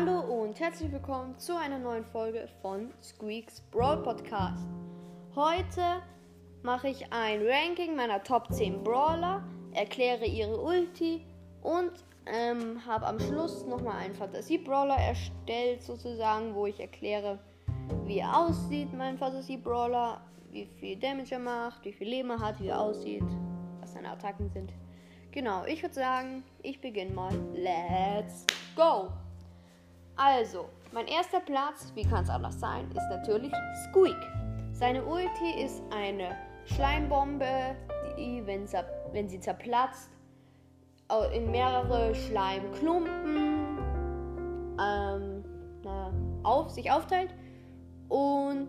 Hallo und herzlich willkommen zu einer neuen Folge von Squeaks Brawl Podcast. Heute mache ich ein Ranking meiner Top 10 Brawler, erkläre ihre Ulti und ähm, habe am Schluss nochmal einen Fantasie-Brawler erstellt, sozusagen, wo ich erkläre, wie er aussieht, mein Fantasie-Brawler, wie viel Damage er macht, wie viel Leben er hat, wie er aussieht, was seine Attacken sind. Genau, ich würde sagen, ich beginne mal. Let's go! Also, mein erster Platz, wie kann es anders sein, ist natürlich Squeak. Seine Ulti ist eine Schleimbombe, die, wenn, wenn sie zerplatzt, in mehrere Schleimklumpen ähm, na, auf, sich aufteilt und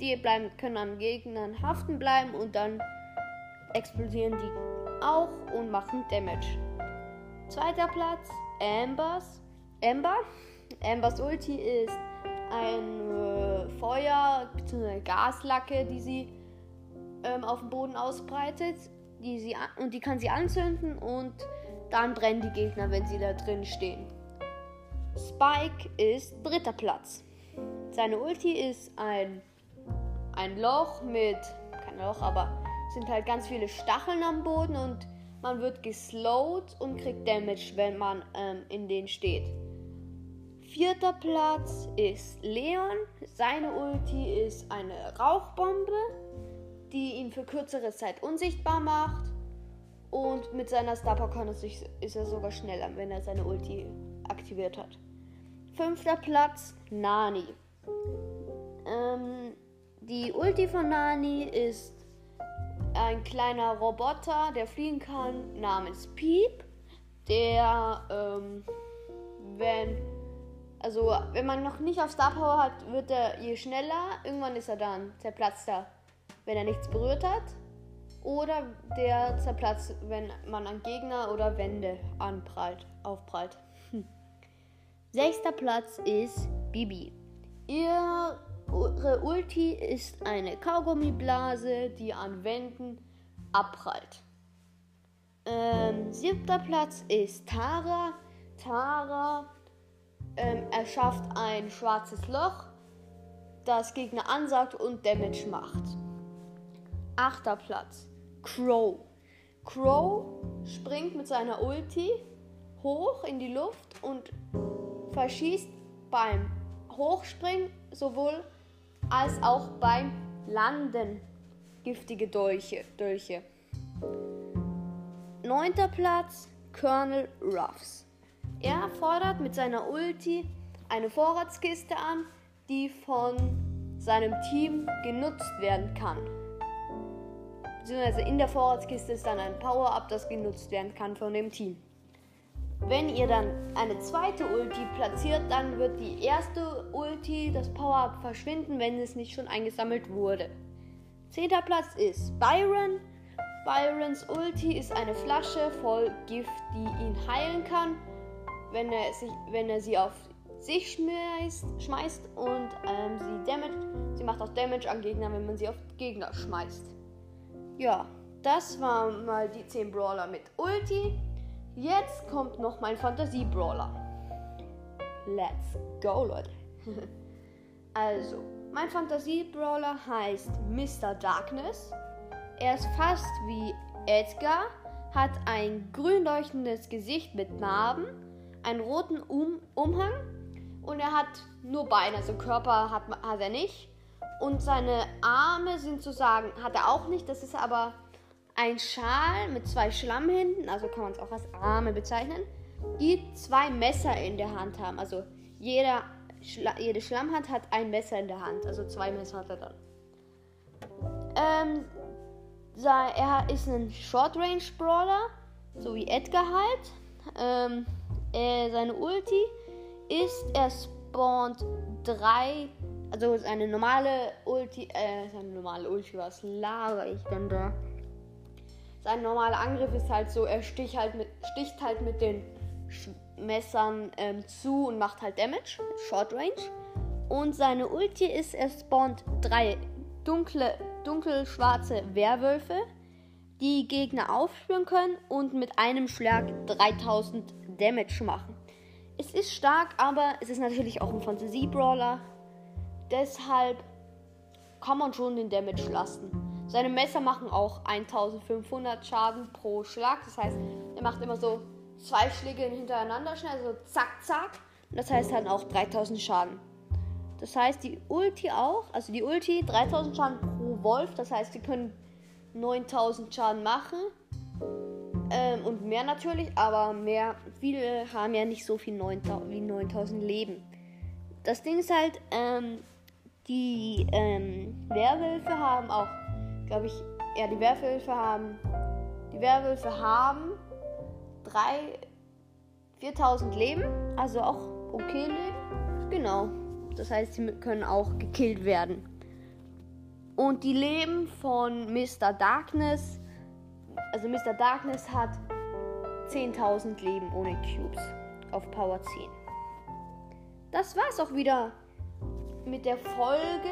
die bleiben, können an Gegnern haften bleiben und dann explodieren die auch und machen Damage. Zweiter Platz, Ambers. Amber. Ambers Ulti ist ein Feuer bzw. Gaslacke, die sie ähm, auf dem Boden ausbreitet. Die sie und die kann sie anzünden und dann brennen die Gegner, wenn sie da drin stehen. Spike ist dritter Platz. Seine Ulti ist ein, ein Loch mit, kein Loch, aber sind halt ganz viele Stacheln am Boden und man wird geslowt und kriegt Damage, wenn man ähm, in den steht. Vierter Platz ist Leon. Seine Ulti ist eine Rauchbombe, die ihn für kürzere Zeit unsichtbar macht. Und mit seiner Star Power ist er sogar schneller, wenn er seine Ulti aktiviert hat. Fünfter Platz Nani. Ähm, die Ulti von Nani ist ein kleiner Roboter, der fliegen kann, namens Piep, der, ähm, also wenn man noch nicht auf Star Power hat, wird er je schneller, irgendwann ist er dann zerplatzt er, wenn er nichts berührt hat. Oder der zerplatzt, wenn man an Gegner oder Wände anprallt, aufprallt. Hm. Sechster Platz ist Bibi. Ihre Ulti ist eine Kaugummiblase, die an Wänden abprallt. Ähm, siebter Platz ist Tara. Tara ähm, erschafft ein schwarzes Loch, das Gegner ansagt und Damage macht. Achter Platz. Crow. Crow springt mit seiner Ulti hoch in die Luft und verschießt beim Hochspringen sowohl als auch beim Landen giftige Dolche. Dolche. Neunter Platz Colonel Ruffs. Er fordert mit seiner Ulti eine Vorratskiste an, die von seinem Team genutzt werden kann. Beziehungsweise in der Vorratskiste ist dann ein Power-Up, das genutzt werden kann von dem Team. Wenn ihr dann eine zweite Ulti platziert, dann wird die erste Ulti, das Power-Up, verschwinden, wenn es nicht schon eingesammelt wurde. Zehnter Platz ist Byron. Byrons Ulti ist eine Flasche voll Gift, die ihn heilen kann wenn er, sich, wenn er sie auf sich schmeißt, schmeißt und ähm, sie damage. Sie macht auch Damage an Gegner, wenn man sie auf Gegner schmeißt. Ja, das waren mal die 10 Brawler mit Ulti. Jetzt kommt noch mein Fantasie-Brawler. Let's go, Leute. also, mein Fantasie-Brawler heißt Mr. Darkness. Er ist fast wie Edgar, hat ein grün leuchtendes Gesicht mit Narben einen roten um Umhang und er hat nur Beine, also Körper hat, hat er nicht. Und seine Arme sind zu sagen, hat er auch nicht. Das ist aber ein Schal mit zwei Schlammhänden, also kann man es auch als Arme bezeichnen, die zwei Messer in der Hand haben. Also jeder, Schla jede Schlammhand hat ein Messer in der Hand, also zwei Messer hat er dann. Ähm, er ist ein Short Range Brawler, so wie Edgar halt. Ähm, äh, seine Ulti ist, er spawnt drei, also seine normale Ulti, äh, seine normale Ulti, was laber ich denn da? Sein normaler Angriff ist halt so, er sticht halt mit, sticht halt mit den Sch Messern ähm, zu und macht halt Damage, Short Range. Und seine Ulti ist, er spawnt drei dunkle, dunkelschwarze Werwölfe, die Gegner aufspüren können und mit einem Schlag 3000 Damage machen. es ist stark, aber es ist natürlich auch ein Fantasie-Brawler. Deshalb kann man schon den Damage lassen. Seine Messer machen auch 1500 Schaden pro Schlag. Das heißt, er macht immer so zwei Schläge hintereinander schnell, so zack, zack. Und das heißt dann auch 3000 Schaden. Das heißt, die Ulti auch, also die Ulti 3000 Schaden pro Wolf. Das heißt, sie können 9000 Schaden machen. Ähm, und mehr natürlich, aber mehr, viele haben ja nicht so viel 9000, wie 9000 Leben. Das Ding ist halt, ähm, die ähm, Werwölfe haben auch, glaube ich, ja, die Werwölfe haben, die Werwölfe haben 3, 4000 Leben, also auch okay Leben. Genau. Das heißt, sie können auch gekillt werden. Und die Leben von Mr. Darkness also Mr. Darkness hat 10.000 Leben ohne Cubes auf Power 10. Das war's auch wieder mit der Folge.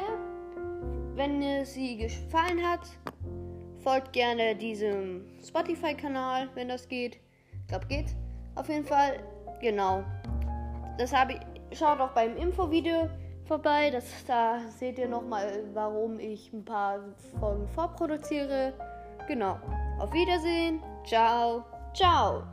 Wenn sie gefallen hat, folgt gerne diesem Spotify-Kanal, wenn das geht. Ich glaube, geht. Auf jeden Fall, genau. Das habe ich. Schaut auch beim Infovideo vorbei. Das, da seht ihr nochmal, warum ich ein paar Folgen vorproduziere. Genau. Auf Wiedersehen. Ciao. Ciao.